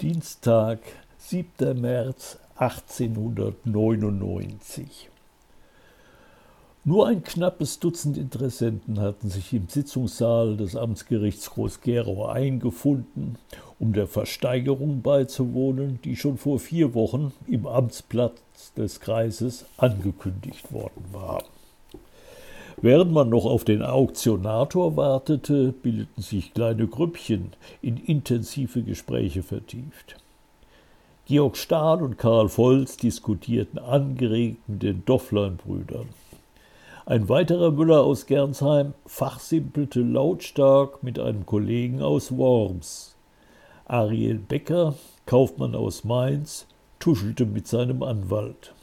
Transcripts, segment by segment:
Dienstag, 7. März 1899. Nur ein knappes Dutzend Interessenten hatten sich im Sitzungssaal des Amtsgerichts Groß-Gerau eingefunden, um der Versteigerung beizuwohnen, die schon vor vier Wochen im Amtsblatt des Kreises angekündigt worden war. Während man noch auf den Auktionator wartete, bildeten sich kleine Grüppchen in intensive Gespräche vertieft. Georg Stahl und Karl Volz diskutierten angeregt mit den Dofflein-Brüdern. Ein weiterer Müller aus Gernsheim fachsimpelte lautstark mit einem Kollegen aus Worms. Ariel Becker, Kaufmann aus Mainz, tuschelte mit seinem Anwalt.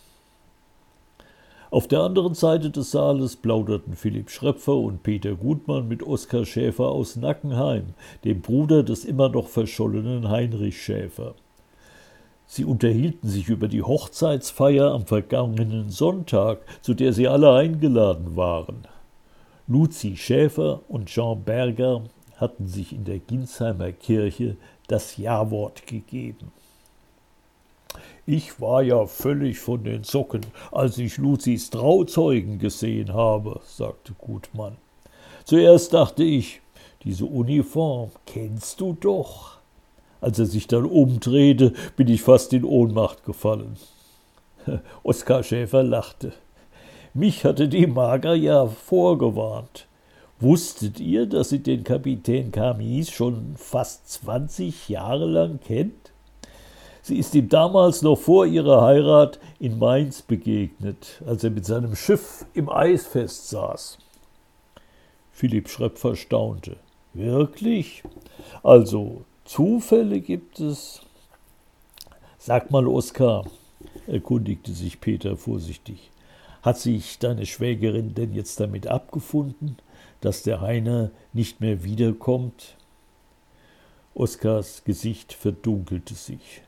Auf der anderen Seite des Saales plauderten Philipp Schröpfer und Peter Gutmann mit Oskar Schäfer aus Nackenheim, dem Bruder des immer noch verschollenen Heinrich Schäfer. Sie unterhielten sich über die Hochzeitsfeier am vergangenen Sonntag, zu der sie alle eingeladen waren. Luzi Schäfer und Jean Berger hatten sich in der Ginsheimer Kirche das Jawort gegeben. Ich war ja völlig von den Socken, als ich Luzis Trauzeugen gesehen habe, sagte Gutmann. Zuerst dachte ich, diese Uniform kennst du doch. Als er sich dann umdrehte, bin ich fast in Ohnmacht gefallen. Oskar Schäfer lachte. Mich hatte die Mager ja vorgewarnt. Wusstet ihr, dass sie den Kapitän Camis schon fast zwanzig Jahre lang kennt? Sie ist ihm damals noch vor ihrer Heirat in Mainz begegnet, als er mit seinem Schiff im Eis festsaß. Philipp Schröpfer staunte. Wirklich? Also Zufälle gibt es? Sag mal, Oskar, erkundigte sich Peter vorsichtig, hat sich deine Schwägerin denn jetzt damit abgefunden, dass der Heiner nicht mehr wiederkommt? Oskars Gesicht verdunkelte sich.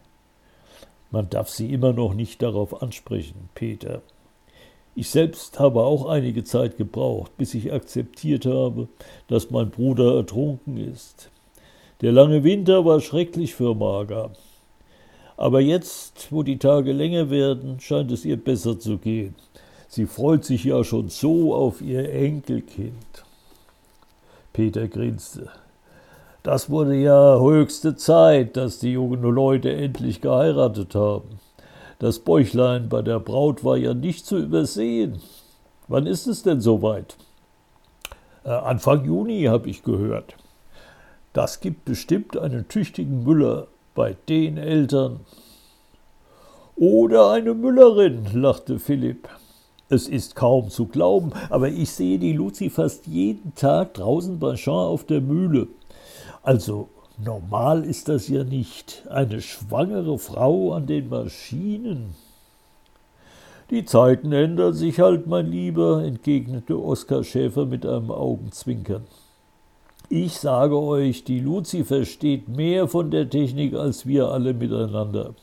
Man darf sie immer noch nicht darauf ansprechen, Peter. Ich selbst habe auch einige Zeit gebraucht, bis ich akzeptiert habe, dass mein Bruder ertrunken ist. Der lange Winter war schrecklich für Marga. Aber jetzt, wo die Tage länger werden, scheint es ihr besser zu gehen. Sie freut sich ja schon so auf ihr Enkelkind. Peter grinste. Das wurde ja höchste Zeit, dass die jungen Leute endlich geheiratet haben. Das Bäuchlein bei der Braut war ja nicht zu übersehen. Wann ist es denn soweit? Äh, Anfang Juni, habe ich gehört. Das gibt bestimmt einen tüchtigen Müller bei den Eltern. Oder eine Müllerin, lachte Philipp. Es ist kaum zu glauben, aber ich sehe die Luzi fast jeden Tag draußen bei Jean auf der Mühle. Also normal ist das ja nicht. Eine schwangere Frau an den Maschinen. Die Zeiten ändern sich halt, mein Lieber, entgegnete Oskar Schäfer mit einem Augenzwinkern. Ich sage euch, die Luzi versteht mehr von der Technik als wir alle miteinander.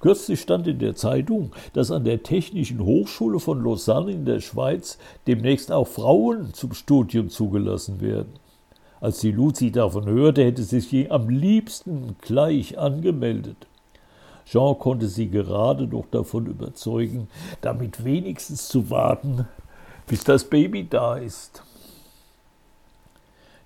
Kürzlich stand in der Zeitung, dass an der Technischen Hochschule von Lausanne in der Schweiz demnächst auch Frauen zum Studium zugelassen werden. Als die Luzi davon hörte, hätte sie sich am liebsten gleich angemeldet. Jean konnte sie gerade noch davon überzeugen, damit wenigstens zu warten, bis das Baby da ist.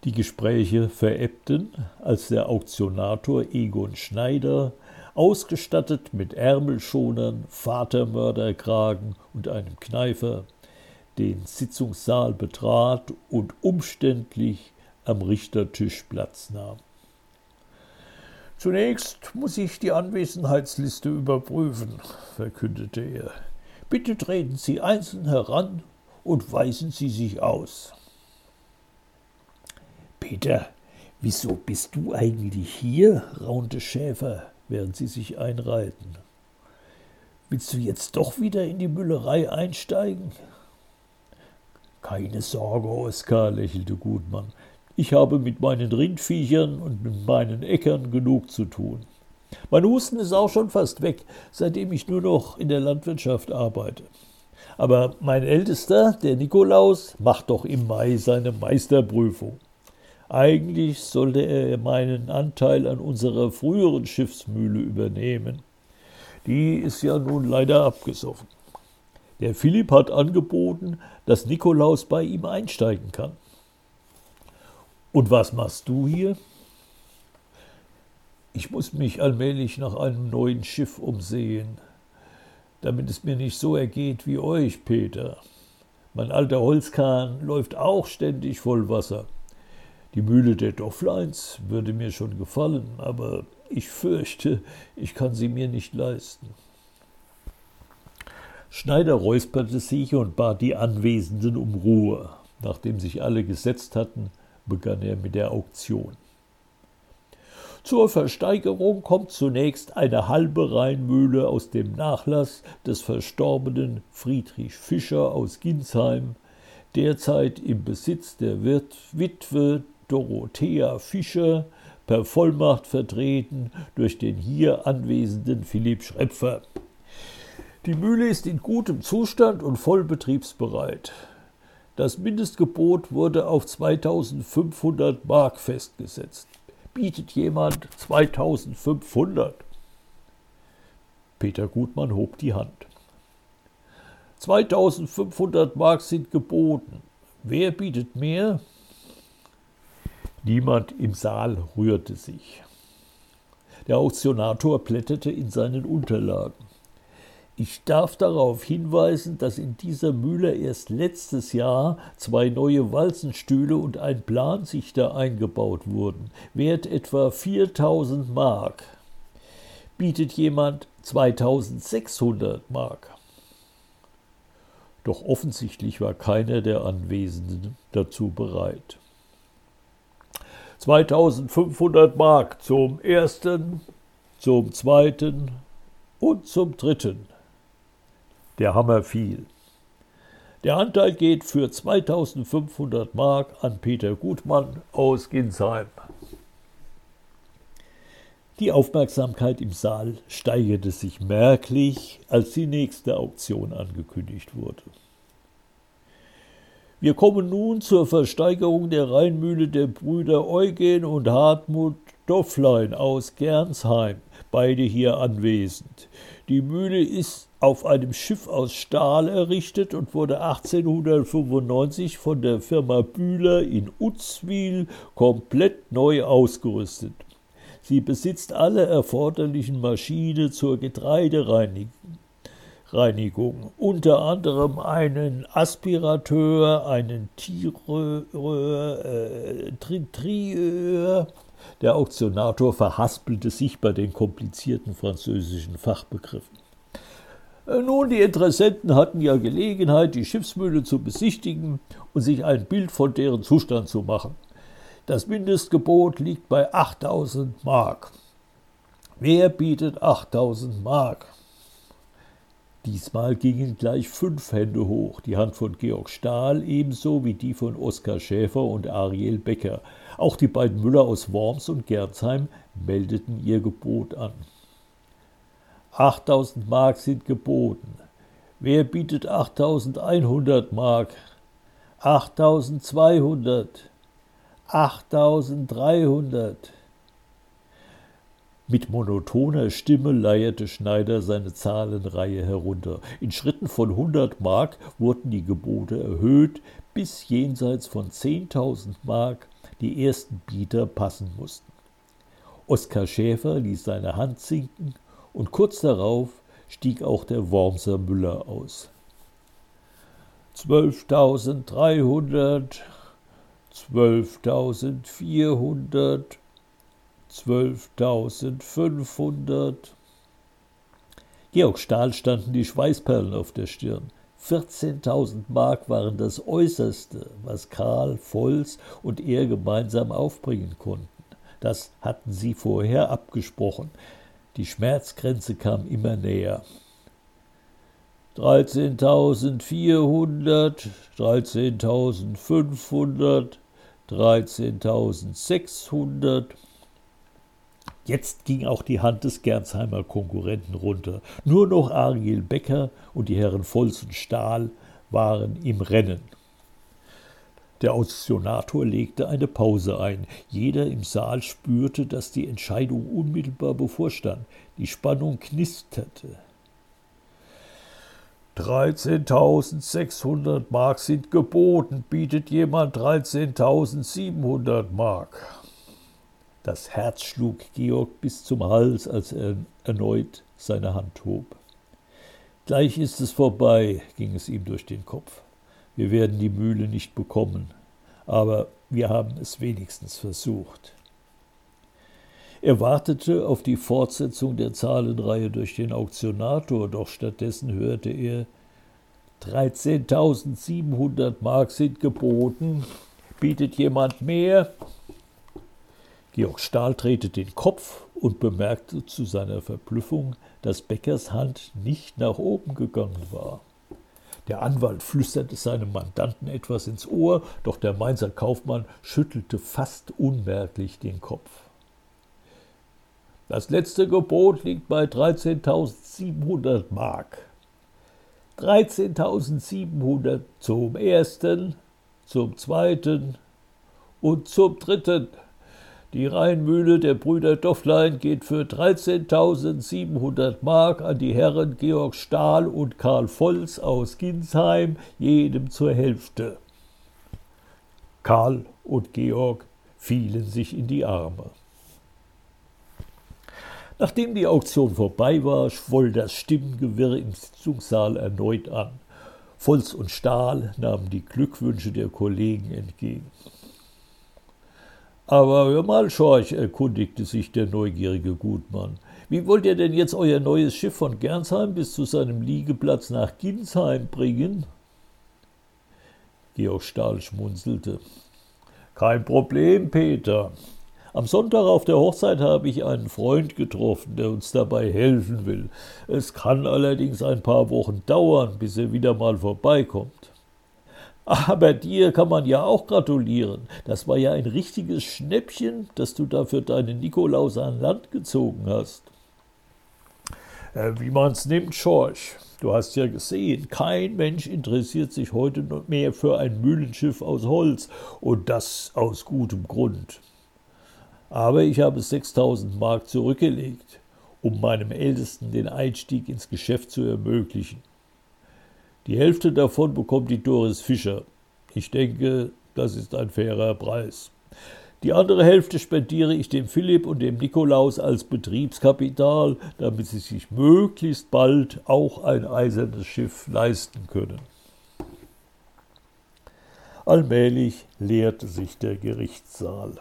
Die Gespräche verebbten, als der Auktionator Egon Schneider, ausgestattet mit Ärmelschonern, Vatermörderkragen und einem Kneifer, den Sitzungssaal betrat und umständlich am Richtertisch Platz nahm. Zunächst muss ich die Anwesenheitsliste überprüfen, verkündete er. Bitte treten Sie einzeln heran und weisen Sie sich aus. Peter, wieso bist du eigentlich hier? raunte Schäfer, während sie sich einreihten. Willst du jetzt doch wieder in die Müllerei einsteigen? Keine Sorge, Oskar, lächelte Gutmann. Ich habe mit meinen Rindviechern und mit meinen Äckern genug zu tun. Mein Husten ist auch schon fast weg, seitdem ich nur noch in der Landwirtschaft arbeite. Aber mein Ältester, der Nikolaus, macht doch im Mai seine Meisterprüfung. Eigentlich sollte er meinen Anteil an unserer früheren Schiffsmühle übernehmen. Die ist ja nun leider abgesoffen. Der Philipp hat angeboten, dass Nikolaus bei ihm einsteigen kann. Und was machst du hier? Ich muss mich allmählich nach einem neuen Schiff umsehen, damit es mir nicht so ergeht wie euch, Peter. Mein alter Holzkahn läuft auch ständig voll Wasser. Die Mühle der Doffleins würde mir schon gefallen, aber ich fürchte, ich kann sie mir nicht leisten. Schneider räusperte sich und bat die Anwesenden um Ruhe. Nachdem sich alle gesetzt hatten, begann er mit der Auktion. Zur Versteigerung kommt zunächst eine halbe Rheinmühle aus dem Nachlass des verstorbenen Friedrich Fischer aus Ginsheim, derzeit im Besitz der Wirt Witwe Dorothea Fischer, per Vollmacht vertreten durch den hier anwesenden Philipp Schrepfer. Die Mühle ist in gutem Zustand und voll betriebsbereit. Das Mindestgebot wurde auf 2500 Mark festgesetzt. Bietet jemand 2500? Peter Gutmann hob die Hand. 2500 Mark sind geboten. Wer bietet mehr? Niemand im Saal rührte sich. Der Auktionator blätterte in seinen Unterlagen. Ich darf darauf hinweisen, dass in dieser Mühle erst letztes Jahr zwei neue Walzenstühle und ein Plansichter eingebaut wurden, wert etwa 4000 Mark. Bietet jemand 2600 Mark? Doch offensichtlich war keiner der Anwesenden dazu bereit. 2500 Mark zum ersten, zum zweiten und zum dritten. Der Hammer fiel. Der Anteil geht für 2500 Mark an Peter Gutmann aus Ginsheim. Die Aufmerksamkeit im Saal steigerte sich merklich, als die nächste Auktion angekündigt wurde. Wir kommen nun zur Versteigerung der Rheinmühle der Brüder Eugen und Hartmut Dofflein aus Gernsheim, beide hier anwesend. Die Mühle ist auf einem Schiff aus Stahl errichtet und wurde 1895 von der Firma Bühler in Utzwil komplett neu ausgerüstet. Sie besitzt alle erforderlichen Maschinen zur Getreidereinigung Reinigung. Unter anderem einen Aspirateur, einen Tireur, äh, Trieur. Der Auktionator verhaspelte sich bei den komplizierten französischen Fachbegriffen. Äh, nun, die Interessenten hatten ja Gelegenheit, die Schiffsmühle zu besichtigen und sich ein Bild von deren Zustand zu machen. Das Mindestgebot liegt bei 8000 Mark. Wer bietet 8000 Mark? Diesmal gingen gleich fünf Hände hoch, die Hand von Georg Stahl ebenso wie die von Oskar Schäfer und Ariel Becker. Auch die beiden Müller aus Worms und Gerzheim meldeten ihr Gebot an. 8000 Mark sind geboten. Wer bietet 8100 Mark? 8200. 8300. Mit monotoner Stimme leierte Schneider seine Zahlenreihe herunter. In Schritten von hundert Mark wurden die Gebote erhöht, bis jenseits von zehntausend Mark die ersten Bieter passen mussten. Oskar Schäfer ließ seine Hand sinken und kurz darauf stieg auch der Wormser Müller aus. Zwölftausenddreihundert, zwölftausendvierhundert, zwölftausendfünfhundert. Georg Stahl standen die Schweißperlen auf der Stirn. 14.000 Mark waren das Äußerste, was Karl, Volz und er gemeinsam aufbringen konnten. Das hatten sie vorher abgesprochen. Die Schmerzgrenze kam immer näher. 13.400, 13.500, 13.600. Jetzt ging auch die Hand des Gernsheimer Konkurrenten runter. Nur noch Ariel Becker und die Herren Volz und Stahl waren im Rennen. Der Auktionator legte eine Pause ein. Jeder im Saal spürte, dass die Entscheidung unmittelbar bevorstand. Die Spannung knisterte. 13.600 Mark sind geboten. Bietet jemand 13.700 Mark? Das Herz schlug Georg bis zum Hals, als er erneut seine Hand hob. Gleich ist es vorbei, ging es ihm durch den Kopf. Wir werden die Mühle nicht bekommen, aber wir haben es wenigstens versucht. Er wartete auf die Fortsetzung der Zahlenreihe durch den Auktionator, doch stattdessen hörte er 13.700 Mark sind geboten. Bietet jemand mehr? Georg Stahl drehte den Kopf und bemerkte zu seiner Verblüffung, dass Beckers Hand nicht nach oben gegangen war. Der Anwalt flüsterte seinem Mandanten etwas ins Ohr, doch der Mainzer Kaufmann schüttelte fast unmerklich den Kopf. Das letzte Gebot liegt bei 13.700 Mark. 13.700 zum ersten, zum zweiten und zum dritten. Die Rheinmühle der Brüder Dofflein geht für 13.700 Mark an die Herren Georg Stahl und Karl Volz aus Ginsheim, jedem zur Hälfte. Karl und Georg fielen sich in die Arme. Nachdem die Auktion vorbei war, schwoll das Stimmengewirr im Sitzungssaal erneut an. Volz und Stahl nahmen die Glückwünsche der Kollegen entgegen. Aber hör mal, Schorch, erkundigte sich der neugierige Gutmann. Wie wollt ihr denn jetzt euer neues Schiff von Gernsheim bis zu seinem Liegeplatz nach Ginsheim bringen? Georg Stahl schmunzelte. Kein Problem, Peter. Am Sonntag auf der Hochzeit habe ich einen Freund getroffen, der uns dabei helfen will. Es kann allerdings ein paar Wochen dauern, bis er wieder mal vorbeikommt. Aber dir kann man ja auch gratulieren. Das war ja ein richtiges Schnäppchen, dass du da für deinen Nikolaus an Land gezogen hast. Äh, wie man's nimmt, Schorsch. Du hast ja gesehen, kein Mensch interessiert sich heute mehr für ein Mühlenschiff aus Holz und das aus gutem Grund. Aber ich habe 6000 Mark zurückgelegt, um meinem Ältesten den Einstieg ins Geschäft zu ermöglichen. Die Hälfte davon bekommt die Doris Fischer. Ich denke, das ist ein fairer Preis. Die andere Hälfte spendiere ich dem Philipp und dem Nikolaus als Betriebskapital, damit sie sich möglichst bald auch ein eisernes Schiff leisten können. Allmählich leerte sich der Gerichtssaal.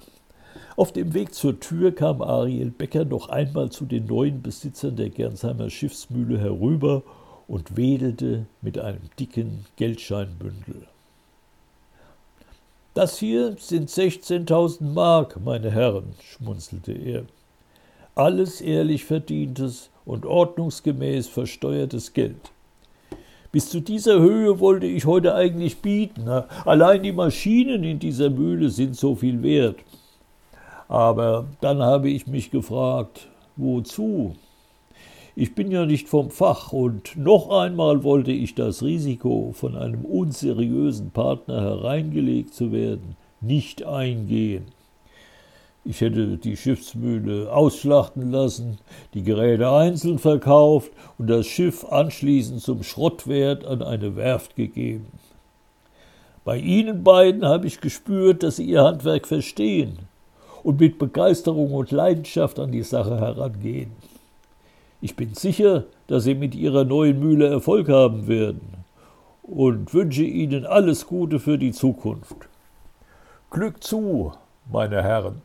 Auf dem Weg zur Tür kam Ariel Becker noch einmal zu den neuen Besitzern der Gernsheimer Schiffsmühle herüber und wedelte mit einem dicken Geldscheinbündel. Das hier sind 16.000 Mark, meine Herren, schmunzelte er. Alles ehrlich verdientes und ordnungsgemäß versteuertes Geld. Bis zu dieser Höhe wollte ich heute eigentlich bieten. Allein die Maschinen in dieser Mühle sind so viel wert. Aber dann habe ich mich gefragt, wozu? Ich bin ja nicht vom Fach und noch einmal wollte ich das Risiko, von einem unseriösen Partner hereingelegt zu werden, nicht eingehen. Ich hätte die Schiffsmühle ausschlachten lassen, die Geräte einzeln verkauft und das Schiff anschließend zum Schrottwert an eine Werft gegeben. Bei Ihnen beiden habe ich gespürt, dass Sie Ihr Handwerk verstehen und mit Begeisterung und Leidenschaft an die Sache herangehen. Ich bin sicher, dass Sie mit Ihrer neuen Mühle Erfolg haben werden und wünsche Ihnen alles Gute für die Zukunft. Glück zu, meine Herren.